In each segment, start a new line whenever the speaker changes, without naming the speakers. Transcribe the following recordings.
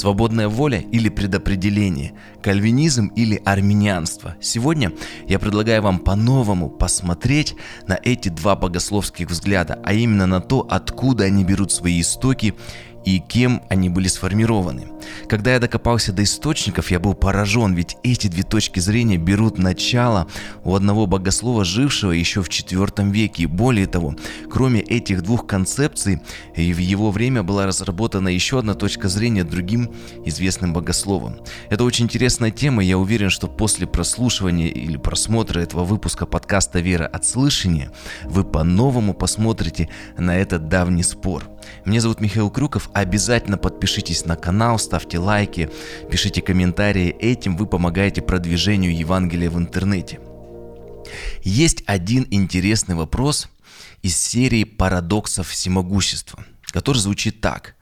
Свободная воля или предопределение? Кальвинизм или армянианство? Сегодня я предлагаю вам по-новому посмотреть на эти два богословских взгляда, а именно на то, откуда они берут свои истоки и кем они были сформированы. Когда я докопался до источников, я был поражен, ведь эти две точки зрения берут начало у одного богослова, жившего еще в IV веке. более того, кроме этих двух концепций, и в его время была разработана еще одна точка зрения другим известным богословом. Это очень интересная тема, я уверен, что после прослушивания или просмотра этого выпуска подкаста «Вера от слышания» вы по-новому посмотрите на этот давний спор. Меня зовут Михаил Крюков, обязательно подпишитесь на канал, ставьте лайки, пишите комментарии, этим вы помогаете продвижению Евангелия в интернете. Есть один интересный вопрос из серии парадоксов всемогущества, который звучит так.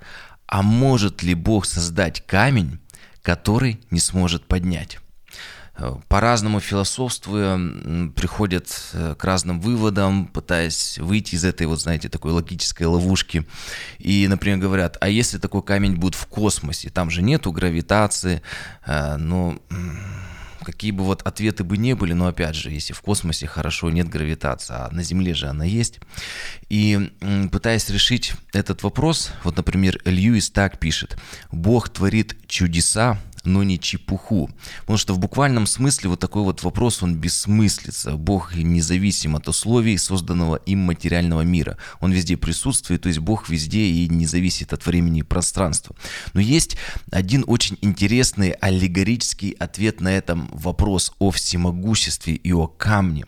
А может ли Бог создать камень, который не сможет поднять? По-разному философствуя, приходят э, к разным выводам, пытаясь выйти из этой, вот знаете, такой логической ловушки. И, например, говорят, а если такой камень будет в космосе, там же нету гравитации, э, ну, какие бы вот ответы бы не были, но опять же, если в космосе хорошо нет гравитации, а на Земле же она есть. И пытаясь решить этот вопрос, вот, например, Льюис так пишет, Бог творит чудеса, но не чепуху. Потому что в буквальном смысле вот такой вот вопрос, он бессмыслица. Бог независим от условий, созданного им материального мира. Он везде присутствует, то есть Бог везде и не зависит от времени и пространства. Но есть один очень интересный аллегорический ответ на этом вопрос о всемогуществе и о камне.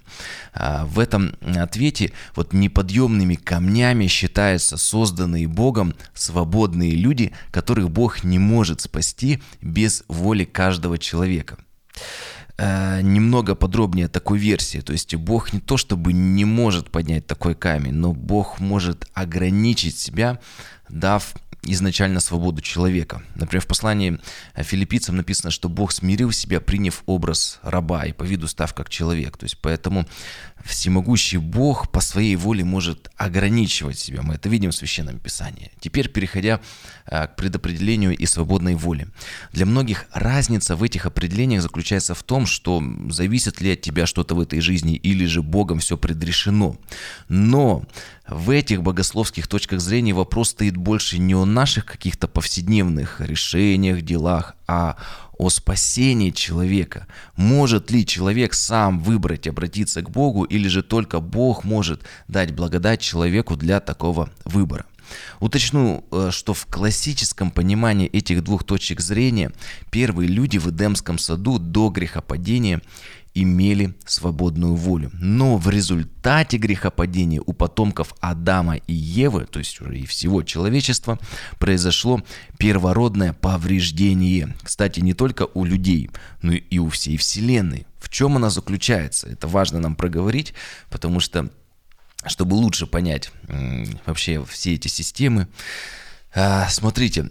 А, в этом ответе вот неподъемными камнями считаются созданные Богом свободные люди, которых Бог не может спасти без воли каждого человека э, немного подробнее такой версии. То есть Бог не то чтобы не может поднять такой камень, но Бог может ограничить себя, дав изначально свободу человека. Например, в послании филиппийцам написано, что Бог смирил себя, приняв образ раба и по виду став как человек. То есть поэтому всемогущий Бог по своей воле может ограничивать себя. Мы это видим в Священном Писании. Теперь переходя а, к предопределению и свободной воле. Для многих разница в этих определениях заключается в том, что зависит ли от тебя что-то в этой жизни или же Богом все предрешено. Но в этих богословских точках зрения вопрос стоит больше не о наших каких-то повседневных решениях, делах, а о спасении человека. Может ли человек сам выбрать обратиться к Богу или же только Бог может дать благодать человеку для такого выбора? Уточню, э, что в классическом понимании этих двух точек зрения первые люди в Эдемском саду до грехопадения имели свободную волю. Но в результате грехопадения у потомков Адама и Евы, то есть уже и всего человечества, произошло первородное повреждение. Кстати, не только у людей, но и у всей Вселенной. В чем она заключается? Это важно нам проговорить, потому что, чтобы лучше понять вообще все эти системы, а, Смотрите,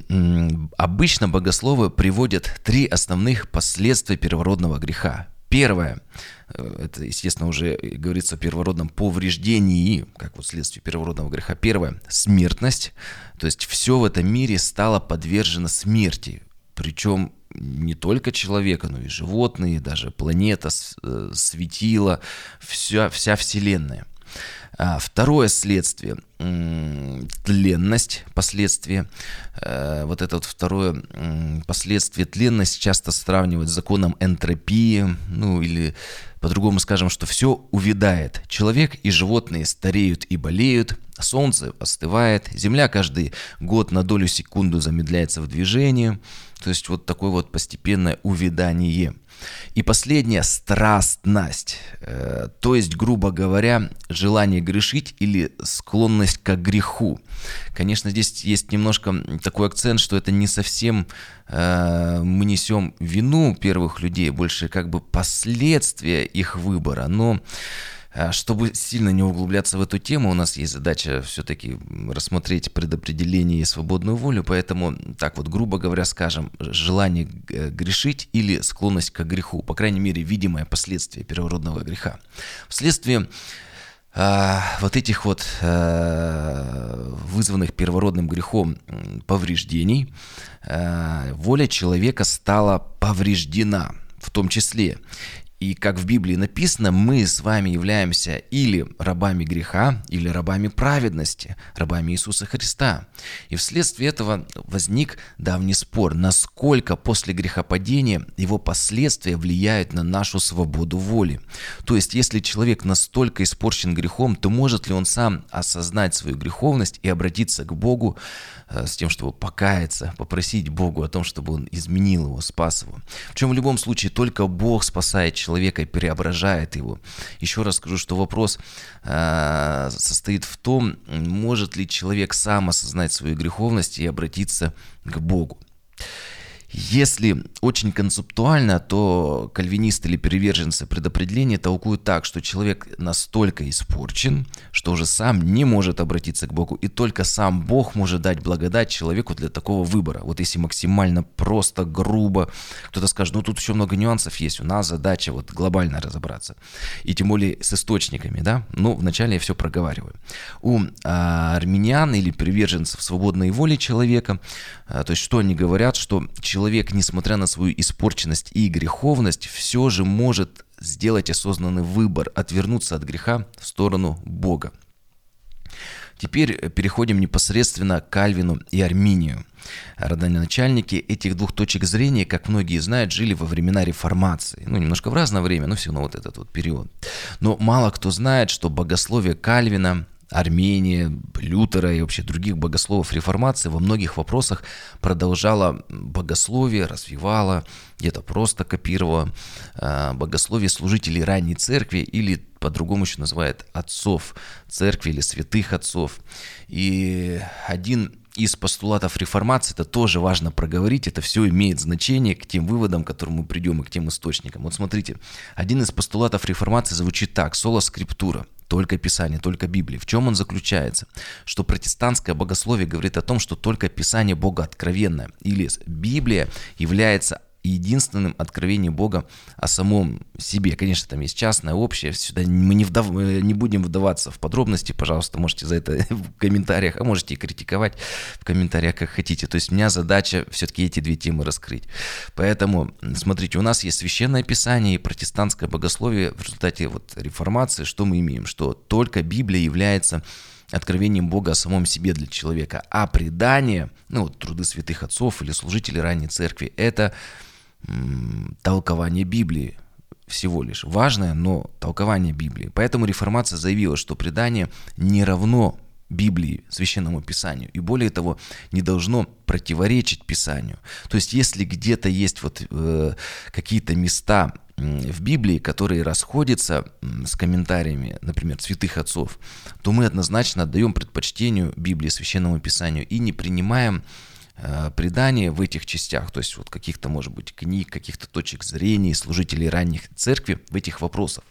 обычно богословы приводят три основных последствия первородного греха. Первое, э, это, естественно, уже говорится о первородном повреждении, как вот следствие первородного греха. Первое, смертность, то есть все в этом мире стало подвержено смерти, причем не только человека, но и животные, даже планета, э, светила, вся, вся Вселенная. А, второе следствие – тленность, последствие. Э, вот это вот второе последствие тленность часто сравнивают с законом энтропии, ну или по-другому скажем, что все увядает. Человек и животные стареют и болеют, солнце остывает, земля каждый год на долю секунду замедляется в движении. То есть вот такое вот постепенное увядание – и последняя – страстность, э, то есть, грубо говоря, желание грешить или склонность к греху. Конечно, здесь есть немножко такой акцент, что это не совсем э, мы несем вину первых людей, больше как бы последствия их выбора, но чтобы сильно не углубляться в эту тему, у нас есть задача все-таки рассмотреть предопределение и свободную волю, поэтому так вот, грубо говоря, скажем, желание э, грешить или склонность к греху, по крайней мере, видимое последствие первородного греха. Вследствие а, вот этих вот вызванных первородным грехом повреждений, воля человека стала повреждена в том числе. И как в Библии написано, мы с вами являемся или рабами греха, или рабами праведности, рабами Иисуса Христа. И вследствие этого возник давний спор, насколько после грехопадения его последствия влияют на нашу свободу воли. То есть, если человек настолько испорчен грехом, то может ли он сам осознать свою греховность и обратиться к Богу Э, с тем, чтобы покаяться, попросить Богу о том, чтобы Он изменил его, спас его. Причем в любом случае только Бог спасает человека и преображает его. Еще раз скажу, что вопрос э, состоит в том, может ли человек сам осознать свою греховность и обратиться к Богу. Если очень концептуально, то кальвинисты или приверженцы предопределения толкуют так, что человек настолько испорчен, что уже сам не может обратиться к Богу, и только сам Бог может дать благодать человеку для такого выбора. Вот если максимально просто, грубо, кто-то скажет, ну тут еще много нюансов есть, у нас задача вот глобально разобраться. И тем более с источниками, да? Ну, вначале я все проговариваю. У а, армян или приверженцев свободной воли человека, а, то есть что они говорят, что человек человек, несмотря на свою испорченность и греховность, все же может сделать осознанный выбор, отвернуться от греха в сторону Бога. Теперь переходим непосредственно к Кальвину и Арминию. Родоначальники этих двух точек зрения, как многие знают, жили во времена реформации. Ну, немножко в разное время, но все равно вот этот вот период. Но мало кто знает, что богословие Кальвина Армения, Лютера и вообще других богословов реформации во многих вопросах продолжала богословие, развивала, где-то просто копировала э, богословие служителей ранней церкви или по-другому еще называют отцов церкви или святых отцов. И один из постулатов реформации, это тоже важно проговорить, это все имеет значение к тем выводам, к которым мы придем и к тем источникам. Вот смотрите, один из постулатов реформации звучит так, соло скриптура – только Писание, только Библия. В чем он заключается? Что протестантское богословие говорит о том, что только Писание Бога откровенное, или Библия является единственным откровением Бога о самом себе. Конечно, там есть частное, общее, сюда мы не, вдав... не будем вдаваться в подробности, пожалуйста, можете за это в комментариях, а можете и критиковать в комментариях, как хотите. То есть у меня задача все-таки эти две темы раскрыть. Поэтому, смотрите, у нас есть Священное Писание и протестантское богословие. В результате вот реформации что мы имеем? Что только Библия является откровением Бога о самом себе для человека, а предание, ну, труды святых отцов или служителей ранней церкви, это толкование Библии всего лишь. Важное, но толкование Библии. Поэтому реформация заявила, что предание не равно Библии, Священному Писанию. И более того, не должно противоречить Писанию. То есть, если где-то есть вот э, какие-то места в Библии, которые расходятся с комментариями, например, святых отцов, то мы однозначно отдаем предпочтению Библии, Священному Писанию и не принимаем предания в этих частях, то есть вот каких-то, может быть, книг, каких-то точек зрения служителей ранних церкви в этих вопросах.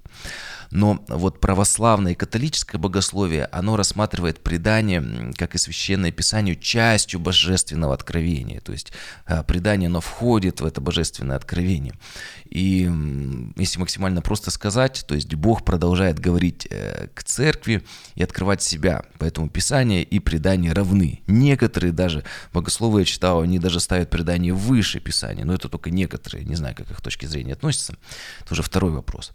Но вот православное и католическое богословие, оно рассматривает предание, как и священное писание, частью божественного откровения. То есть э, предание, оно входит в это божественное откровение. И если максимально просто сказать, то есть Бог продолжает говорить э, к церкви и открывать себя. Поэтому Писание и предание равны. Некоторые даже, богословы я читал, они даже ставят предание выше Писания. Но это только некоторые, не знаю, как их точки зрения относятся. Это уже второй вопрос.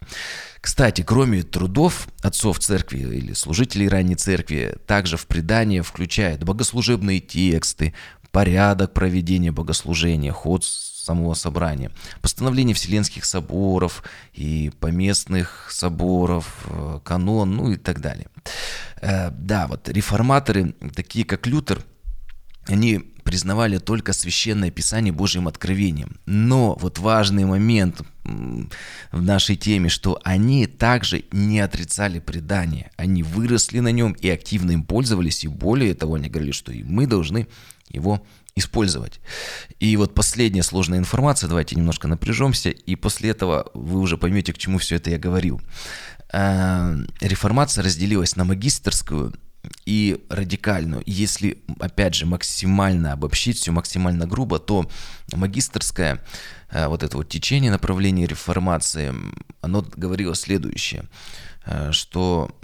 Кстати, кроме трудов отцов церкви или служителей ранней церкви, также в предание включает богослужебные тексты, порядок проведения богослужения, ход самого собрания, постановление Вселенских соборов и поместных соборов, э, канон, ну и так далее. Э, да, вот реформаторы, такие как Лютер, они признавали только священное писание Божьим откровением. Но вот важный момент в нашей теме, что они также не отрицали предание. Они выросли на нем и активно им пользовались. И более того, они говорили, что и мы должны его использовать. И вот последняя сложная информация, давайте немножко напряжемся, и после этого вы уже поймете, к чему все это я говорил. Э, реформация разделилась на магистерскую и радикальную. Если, опять же, максимально обобщить все, максимально грубо, то магистрское э, вот это вот течение направления реформации, оно говорило следующее, э, что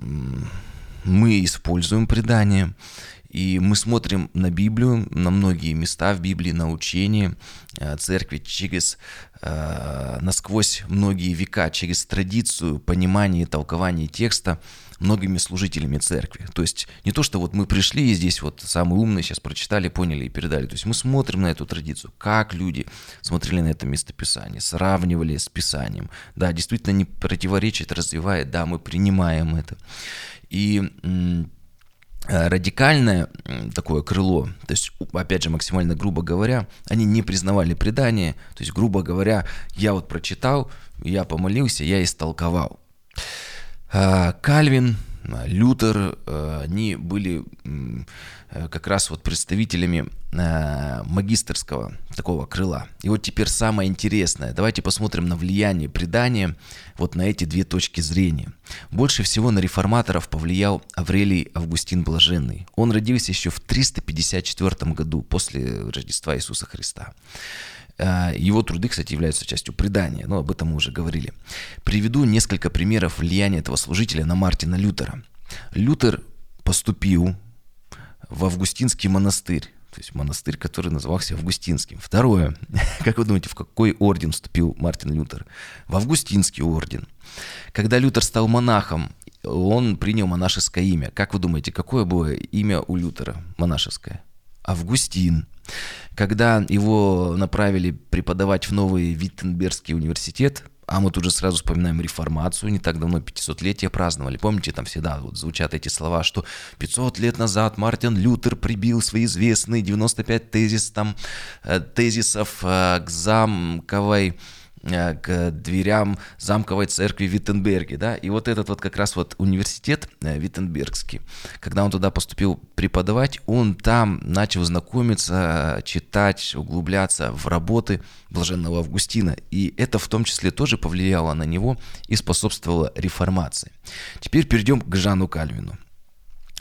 мы используем предание, и мы смотрим на Библию, на многие места в Библии, на учение э, церкви через насквозь многие века, через традицию, понимание и толкование текста многими служителями церкви. То есть не то, что вот мы пришли и здесь вот самые умные сейчас прочитали, поняли и передали. То есть мы смотрим на эту традицию, как люди смотрели на это местописание, сравнивали с Писанием. Да, действительно не противоречит, развивает, да, мы принимаем это. И радикальное такое крыло, то есть, опять же, максимально грубо говоря, они не признавали предание, то есть, грубо говоря, я вот прочитал, я помолился, я истолковал. А, Кальвин, Лютер, э, они были как раз вот представителями магистрского такого крыла. И вот теперь самое интересное. Давайте посмотрим на влияние предания вот на эти две точки зрения. Больше всего на реформаторов повлиял Аврелий Августин Блаженный. Он родился еще в 354 году после Рождества Иисуса Христа. Э, его труды, кстати, являются частью предания, но об этом мы уже говорили. Приведу несколько примеров влияния этого служителя на Мартина Лютера. Лютер поступил в Августинский монастырь. То есть монастырь, который назывался Августинским. Второе. Как вы думаете, в какой орден вступил Мартин Лютер? В Августинский орден. Когда Лютер стал монахом, он принял монашеское имя. Как вы думаете, какое было имя у Лютера монашеское? Августин. Когда его направили преподавать в новый Виттенбергский университет, а мы тут же сразу вспоминаем реформацию, не так давно 500-летие праздновали. Помните, там всегда вот звучат эти слова, что 500 лет назад Мартин Лютер прибил свои известные 95 тезис, там, э, тезисов э, к замковой к дверям замковой церкви в Виттенберге, да, и вот этот вот как раз вот университет э, Виттенбергский, когда он туда поступил преподавать, он там начал знакомиться, читать, углубляться в работы блаженного Августина, и это в том числе тоже повлияло на него и способствовало реформации. Теперь перейдем к Жану Кальвину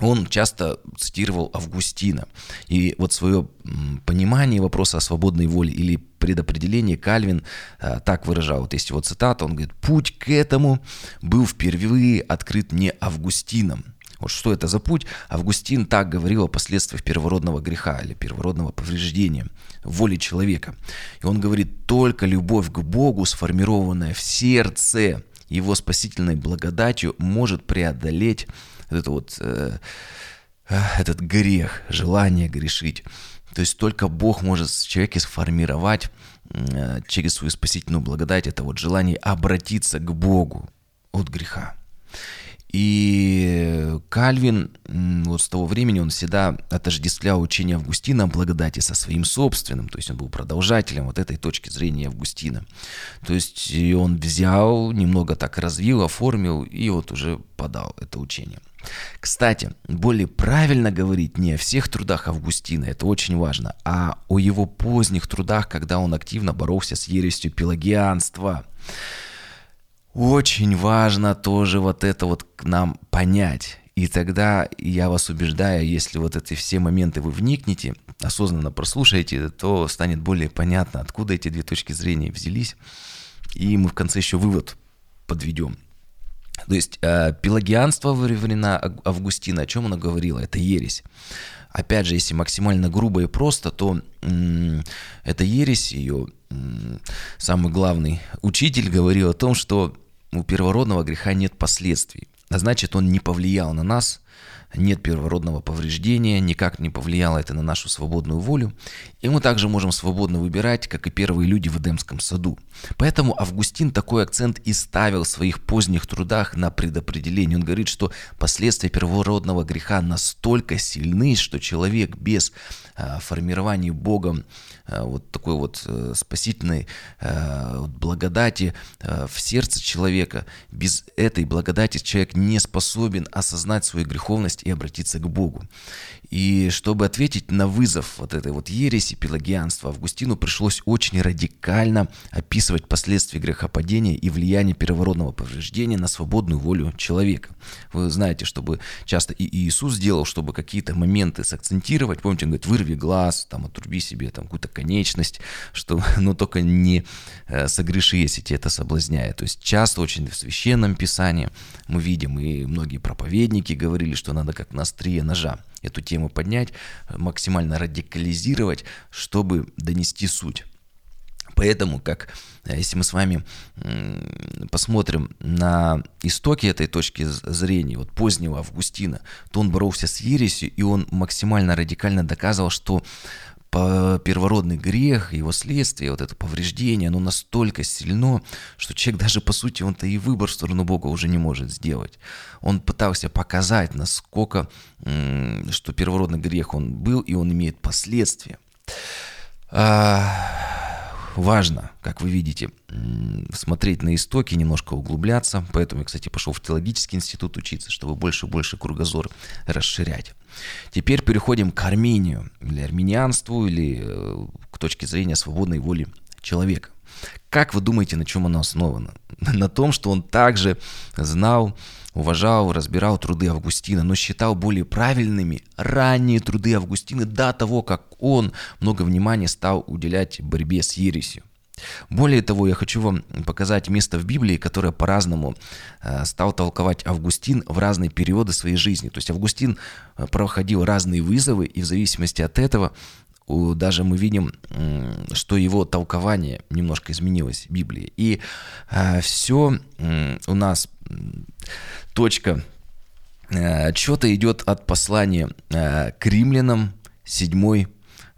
он часто цитировал Августина. И вот свое понимание вопроса о свободной воле или предопределении Кальвин э, так выражал. Вот есть его цитата, он говорит, «Путь к этому был впервые открыт не Августином». Вот что это за путь? Августин так говорил о последствиях первородного греха или первородного повреждения воли человека. И он говорит, только любовь к Богу, сформированная в сердце его спасительной благодатью, может преодолеть это вот, э, э, этот грех, желание грешить. То есть только Бог может в человеке сформировать э, через свою спасительную благодать это вот желание обратиться к Богу от греха. И Кальвин, вот с того времени он всегда отождествлял учение Августина о благодати со своим собственным, то есть он был продолжателем вот этой точки зрения Августина. То есть он взял, немного так развил, оформил и вот уже подал это учение. Кстати, более правильно говорить не о всех трудах Августина, это очень важно, а о его поздних трудах, когда он активно боролся с ересью пелагианства. Очень важно тоже вот это вот к нам понять. И тогда я вас убеждаю, если вот эти все моменты вы вникнете, осознанно прослушаете, то станет более понятно, откуда эти две точки зрения взялись. И мы в конце еще вывод подведем. То есть э, пелагианство во времена Августина, о чем оно говорило? Это ересь. Опять же, если максимально грубо и просто, то м- эта ересь, ее м- самый главный учитель говорил о том, что у первородного греха нет последствий. А значит, он не повлиял на нас, нет первородного повреждения, никак не повлияло это на нашу свободную волю, и мы также можем свободно выбирать, как и первые люди в Эдемском саду. Поэтому Августин такой акцент и ставил в своих поздних трудах на предопределение. Он говорит, что последствия первородного греха настолько сильны, что человек без а, формирования Богом а, вот такой вот а, спасительной а, благодати в сердце человека, без этой благодати человек не способен осознать свою греховность греховность и обратиться к Богу. И чтобы ответить на вызов вот этой вот ереси пелагианства, Августину пришлось очень радикально описывать последствия грехопадения и влияние первородного повреждения на свободную волю человека. Вы знаете, чтобы часто и Иисус делал, чтобы какие-то моменты сакцентировать. Помните, он говорит, вырви глаз, там, отруби себе там какую-то конечность, что, но только не э, согреши, если тебя это соблазняет. То есть часто очень в Священном Писании мы видим, и многие проповедники говорили, что надо как на острие ножа эту тему поднять, максимально радикализировать, чтобы донести суть. Поэтому, как э, если мы с вами посмотрим на истоки этой точки зрения, вот позднего Августина, то он боролся с ересью, и он максимально радикально доказывал, что первородный грех, его следствие, вот это повреждение, оно настолько сильно, что человек даже, по сути, он-то и выбор в сторону Бога уже не может сделать. Он пытался показать, насколько, что первородный грех он был, и он имеет последствия. Важно, как вы видите, смотреть на истоки, немножко углубляться. Поэтому я, кстати, пошел в теологический институт учиться, чтобы больше и больше кругозор расширять. Теперь переходим к Армению, или армянианству, или э, к точке зрения свободной воли человека. Как вы думаете, на чем оно основано? На том, что он также знал, уважал, разбирал труды Августина, но считал более правильными ранние труды Августина до того, как он много внимания стал уделять борьбе с ересью. Более того, я хочу вам показать место в Библии, которое по-разному э, стал толковать Августин в разные периоды своей жизни. То есть Августин э, проходил разные вызовы, и в зависимости от этого даже мы видим, что его толкование немножко изменилось Библии. И э, все у нас точка отчета идет от послания к римлянам 7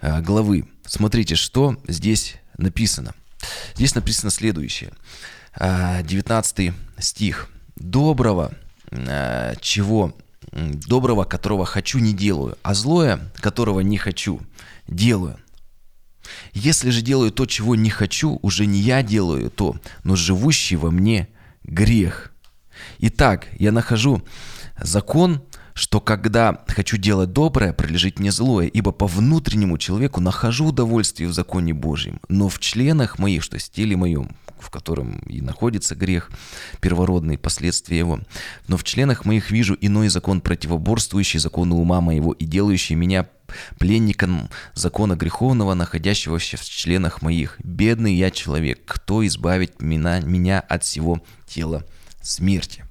главы. Смотрите, что здесь написано. Здесь написано следующее. 19 а, стих. «Доброго, а, чего, доброго, которого хочу, не делаю, а злое, которого не хочу, делаю. Если же делаю то, чего не хочу, уже не я делаю то, но живущий во мне грех. Итак, я нахожу закон, что когда хочу делать доброе, прилежит мне злое, ибо по внутреннему человеку нахожу удовольствие в законе Божьем, но в членах моих, что есть теле моем, в котором и находится грех, первородный, последствия его, но в членах моих вижу иной закон, противоборствующий закону ума моего и делающий меня пленником закона греховного, находящегося в членах моих. Бедный я человек, кто избавит меня, меня от всего тела смерти?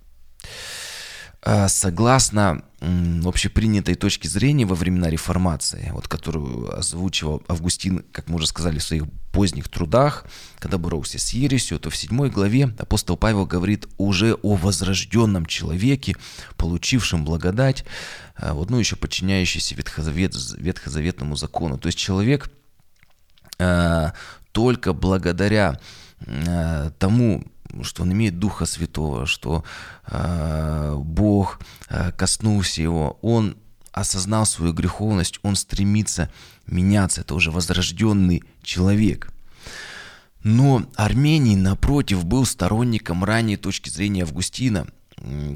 А, согласно общепринятой точки зрения во времена реформации, вот которую озвучивал Августин, как мы уже сказали в своих поздних трудах, когда боролся с ересью, то в седьмой главе апостол Павел говорит уже о возрожденном человеке, получившем благодать, а, вот, ну еще подчиняющийся ветхозавет, ветхозаветному закону. То есть человек э, только благодаря э, тому, что он имеет Духа Святого, что э, Бог э, коснулся его, он осознал свою греховность, он стремится меняться, это уже возрожденный человек. Но Армений, напротив, был сторонником ранней точки зрения Августина,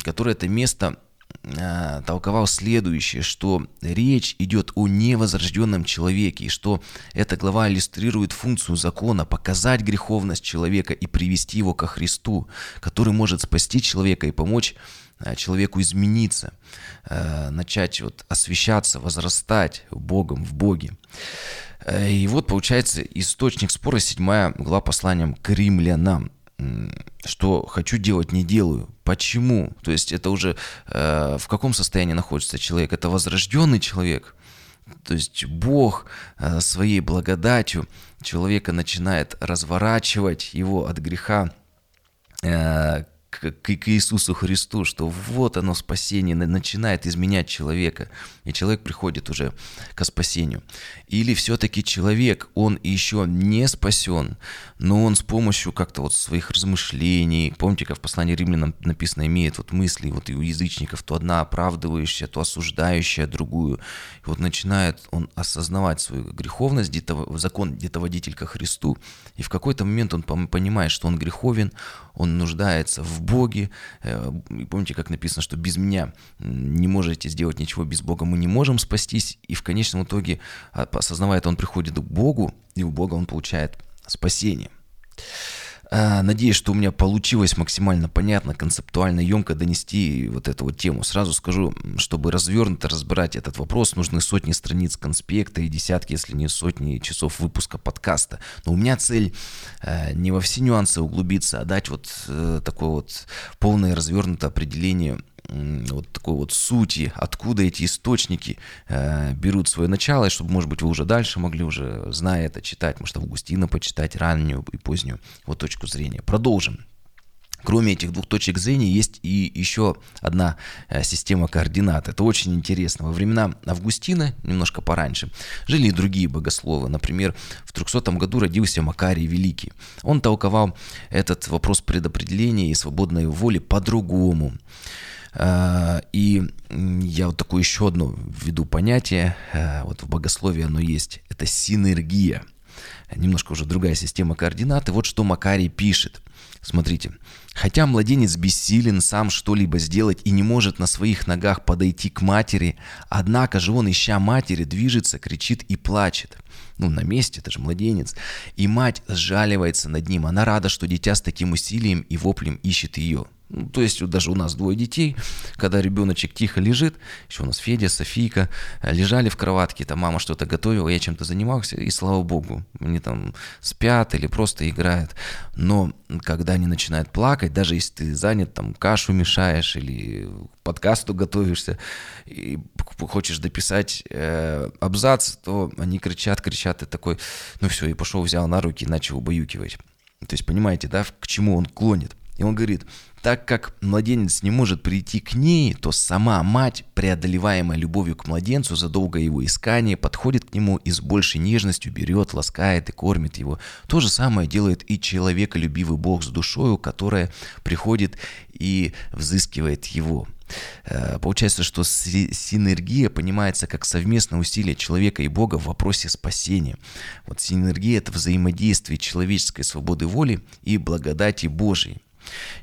который это место э, толковал следующее, что речь идет о невозрожденном человеке, и что эта глава иллюстрирует функцию закона показать греховность человека и привести его ко Христу, который может спасти человека и помочь э, человеку измениться, э, начать вот освещаться, возрастать Богом в Боге. Э, и вот получается источник спора, седьмая глава посланием к римлянам что хочу делать, не делаю. Почему? То есть это уже э, в каком состоянии находится человек? Это возрожденный человек. То есть Бог э, своей благодатью человека начинает разворачивать его от греха э, к, к Иисусу Христу, что вот оно спасение начинает изменять человека, и человек приходит уже к спасению. Или все-таки человек, он еще не спасен, но он с помощью как-то вот своих размышлений, помните, как в послании римлянам написано, имеет вот мысли вот и у язычников, то одна оправдывающая, то осуждающая другую. И вот начинает он осознавать свою греховность, где-то закон где-то водитель ко Христу, и в какой-то момент он понимает, что он греховен, он нуждается в Боге. Э, помните, как написано, что без меня не можете сделать ничего, без Бога мы не можем спастись. И в конечном итоге, а, осознавая это, он приходит к Богу, и у Бога он получает спасение. А, надеюсь, что у меня получилось максимально понятно, концептуально, емко донести вот эту вот тему. Сразу скажу, чтобы развернуто разбирать этот вопрос, нужны сотни страниц конспекта и десятки, если не сотни часов выпуска подкаста. Но у меня цель э, не во все нюансы углубиться, а дать вот э, такое вот полное развернутое определение вот такой вот сути, откуда эти источники э, берут свое начало, и чтобы, может быть, вы уже дальше могли уже, зная это, читать, может, Августина почитать, раннюю и позднюю вот точку зрения. Продолжим. Кроме этих двух точек зрения есть и еще одна э, система координат. Это очень интересно. Во времена Августина, немножко пораньше, жили и другие богословы. Например, в 300 году родился Макарий Великий. Он толковал этот вопрос предопределения и свободной воли по-другому. А, и я вот такое еще одно введу понятие, а, вот в богословии оно есть, это синергия. Немножко уже другая система координат. И вот что Макарий пишет. Смотрите. Хотя младенец бессилен сам что-либо сделать и не может на своих ногах подойти к матери, однако же он, ища матери, движется, кричит и плачет. Ну, на месте, это же младенец. И мать сжаливается над ним. Она рада, что дитя с таким усилием и воплем ищет ее. Ну, то есть даже у нас двое детей, когда ребеночек тихо лежит, еще у нас Федя, Софийка, э, лежали в кроватке, там мама что-то готовила, я чем-то занимался, и слава богу, они там спят или просто играют. Но когда они начинают плакать, даже если ты занят, там кашу мешаешь или подкасту готовишься, и хочешь дописать э, абзац, то они кричат, кричат, и такой, ну все, и пошел, взял на руки и начал убаюкивать. То есть понимаете, да, к чему он клонит. И он говорит, так как младенец не может прийти к ней, то сама мать, преодолеваемая любовью к младенцу за долгое его искание, подходит к нему и с большей нежностью берет, ласкает и кормит его. То же самое делает и человеколюбивый Бог с душою, которая приходит и взыскивает его. Э, получается, что синергия понимается как совместное усилие человека и Бога в вопросе спасения. Вот синергия – это взаимодействие человеческой свободы воли и благодати Божией.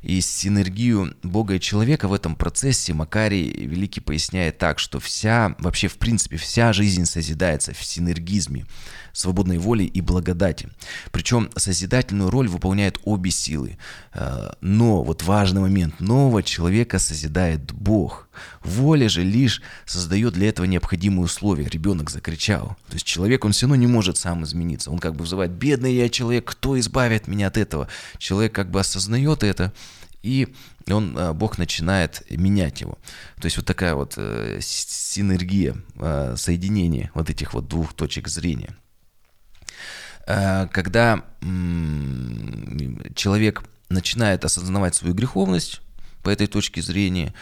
И синергию Бога и человека в этом процессе. Макарий Великий поясняет так, что вся, вообще в принципе, вся жизнь созидается в синергизме свободной воли и благодати. Причем созидательную роль выполняют обе силы. Э, но, вот важный момент, нового человека созидает Бог. Воля же лишь создает для этого необходимые условия. Ребенок закричал. То есть человек, он все равно не может сам измениться. Он как бы вызывает, бедный я человек, кто избавит меня от этого? Человек как бы осознает это, и он, э, Бог начинает менять его. То есть вот такая вот э, синергия, соединение вот этих вот двух точек зрения. Э, когда человек начинает осознавать свою греховность по этой точке зрения,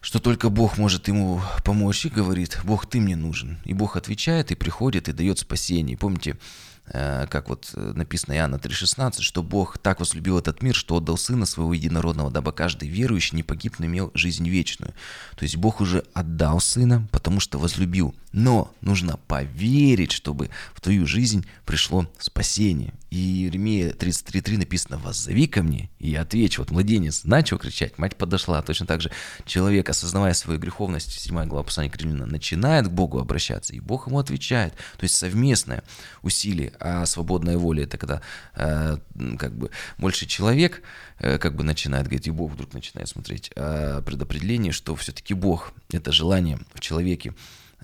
что только Бог может ему помочь и говорит, Бог, ты мне нужен. И Бог отвечает и приходит и дает спасение. Помните, как вот э, написано Иоанна 3,16, что Бог так возлюбил этот мир, что отдал Сына Своего Единородного, дабы каждый верующий не погиб, но имел жизнь вечную. То есть Бог уже отдал Сына, потому что возлюбил. Но нужно поверить, чтобы в твою жизнь пришло спасение. И Еремея 33.3 написано «Воззови ко мне, и я отвечу». Вот младенец начал кричать, мать подошла. Точно так же человек, осознавая свою греховность, 7 глава послания к Римлянам, начинает к Богу обращаться, и Бог ему отвечает. То есть совместное усилие а свободная воля это когда э, как бы больше человек э, как бы начинает говорить, и Бог вдруг начинает смотреть э, предопределение, что все-таки Бог это желание в человеке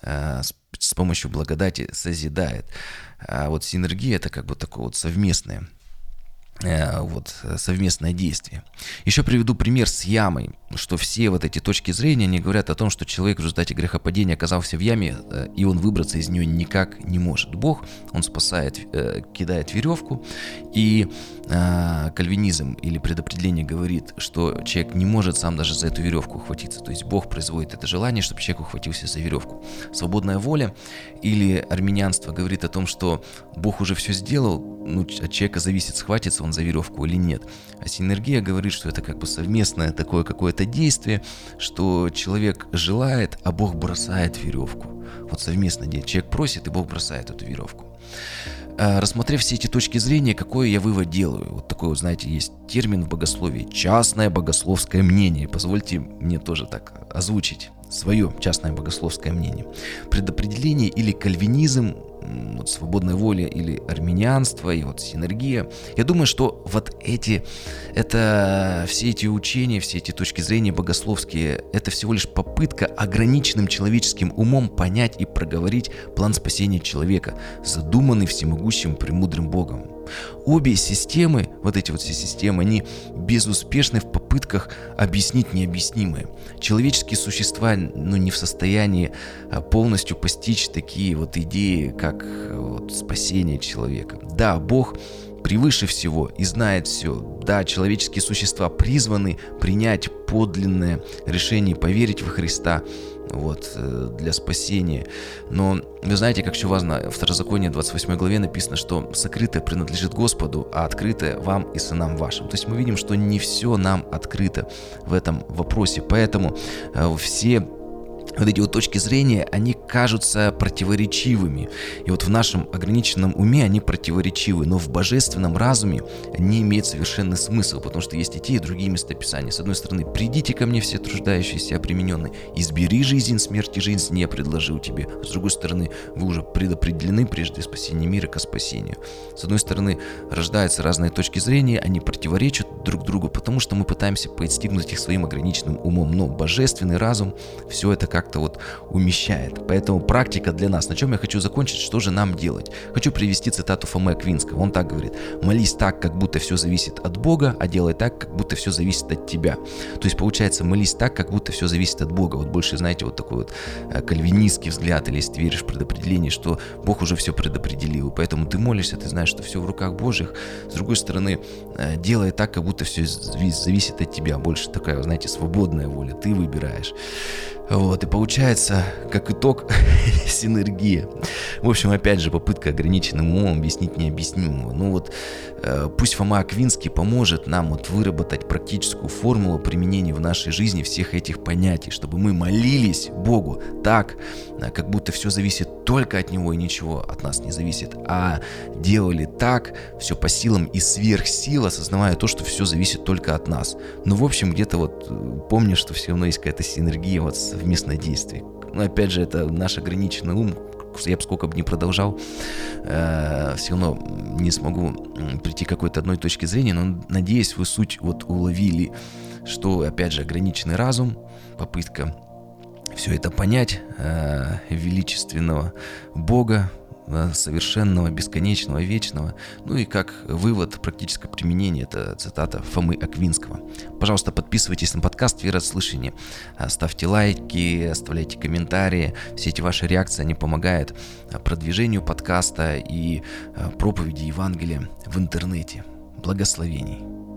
с, с помощью благодати созидает. А вот синергия это как бы такое вот совместное Э, вот, совместное действие. Еще приведу пример с ямой, что все вот эти точки зрения, они говорят о том, что человек в результате грехопадения оказался в яме, э, и он выбраться из нее никак не может. Бог, он спасает, э, кидает веревку, и кальвинизм или предопределение говорит, что человек не может сам даже за эту веревку ухватиться. То есть Бог производит это желание, чтобы человек ухватился за веревку. Свободная воля или армянянство говорит о том, что Бог уже все сделал, ну, от человека зависит, схватится он он за веревку или нет. А синергия говорит, что это как бы совместное такое какое-то действие, что человек желает, а Бог бросает веревку. Вот совместно делает. Человек просит, и Бог бросает эту веревку. а, рассмотрев все эти точки зрения, какое я вывод делаю? Вот такой знаете, есть термин в богословии – частное богословское мнение. Позвольте мне тоже так озвучить свое частное богословское мнение. Предопределение или кальвинизм вот, свободная воля или армянианство и вот синергия. Я думаю, что вот эти, это все эти учения, все эти точки зрения богословские, это всего лишь попытка ограниченным человеческим умом понять и проговорить план спасения человека, задуманный всемогущим премудрым Богом. Обе системы, вот эти вот все системы, они безуспешны в попытках объяснить необъяснимое. Человеческие существа ну, не в состоянии а, полностью постичь такие вот идеи, как вот, спасение человека. Да, Бог превыше всего и знает все. Да, человеческие существа призваны принять подлинное решение, поверить во Христа, вот, э, для спасения. Но вы знаете, как еще важно, в Второзаконии 28 главе написано, что сокрытое принадлежит Господу, а открытое вам и сынам вашим. То есть мы видим, что не все нам открыто в этом вопросе. Поэтому э, все вот эти вот точки зрения, они кажутся противоречивыми. И вот в нашем ограниченном уме они противоречивы, но в божественном разуме они имеют совершенный смысл, потому что есть и те, и другие местописания. С одной стороны, «Придите ко мне все труждающиеся и обремененные, избери жизнь, смерть и жизнь не предложил тебе». С другой стороны, вы уже предопределены прежде спасения мира ко спасению. С одной стороны, рождаются разные точки зрения, они противоречат друг другу, потому что мы пытаемся подстигнуть их своим ограниченным умом, но божественный разум все это как как-то вот умещает. Поэтому практика для нас. На чем я хочу закончить, что же нам делать? Хочу привести цитату Фомы Аквинского. Он так говорит. Молись так, как будто все зависит от Бога, а делай так, как будто все зависит от тебя. То есть получается, молись так, как будто все зависит от Бога. Вот больше, знаете, вот такой вот э, кальвинистский взгляд, или если ты веришь в предопределение, что Бог уже все предопределил. Поэтому ты молишься, ты знаешь, что все в руках Божьих. С другой стороны, э, делай так, как будто все зависит от тебя. Больше такая, знаете, свободная воля. Ты выбираешь. Вот, и получается, как итог, синергия. В общем, опять же, попытка ограниченным умом объяснить необъяснимого. Ну вот, э, пусть Фома Аквинский поможет нам вот выработать практическую формулу применения в нашей жизни всех этих понятий, чтобы мы молились Богу так, э, как будто все зависит только от Него и ничего от нас не зависит, а делали так, все по силам и сверх сил, осознавая то, что все зависит только от нас. Ну, в общем, где-то вот э, помни, что все равно есть какая-то синергия вот с совместное действие. Но опять же, это наш ограниченный ум, я бы сколько бы ни продолжал, э, все равно не смогу прийти к какой-то одной точке зрения, но надеюсь, вы суть вот уловили, что, опять же, ограниченный разум, попытка все это понять, э, величественного Бога, совершенного, бесконечного, вечного. Ну и как вывод, практическое применение, это цитата Фомы Аквинского. Пожалуйста, подписывайтесь на подкаст «Вера слышания», ставьте лайки, оставляйте комментарии. Все эти ваши реакции, они помогают продвижению подкаста и проповеди Евангелия в интернете. Благословений!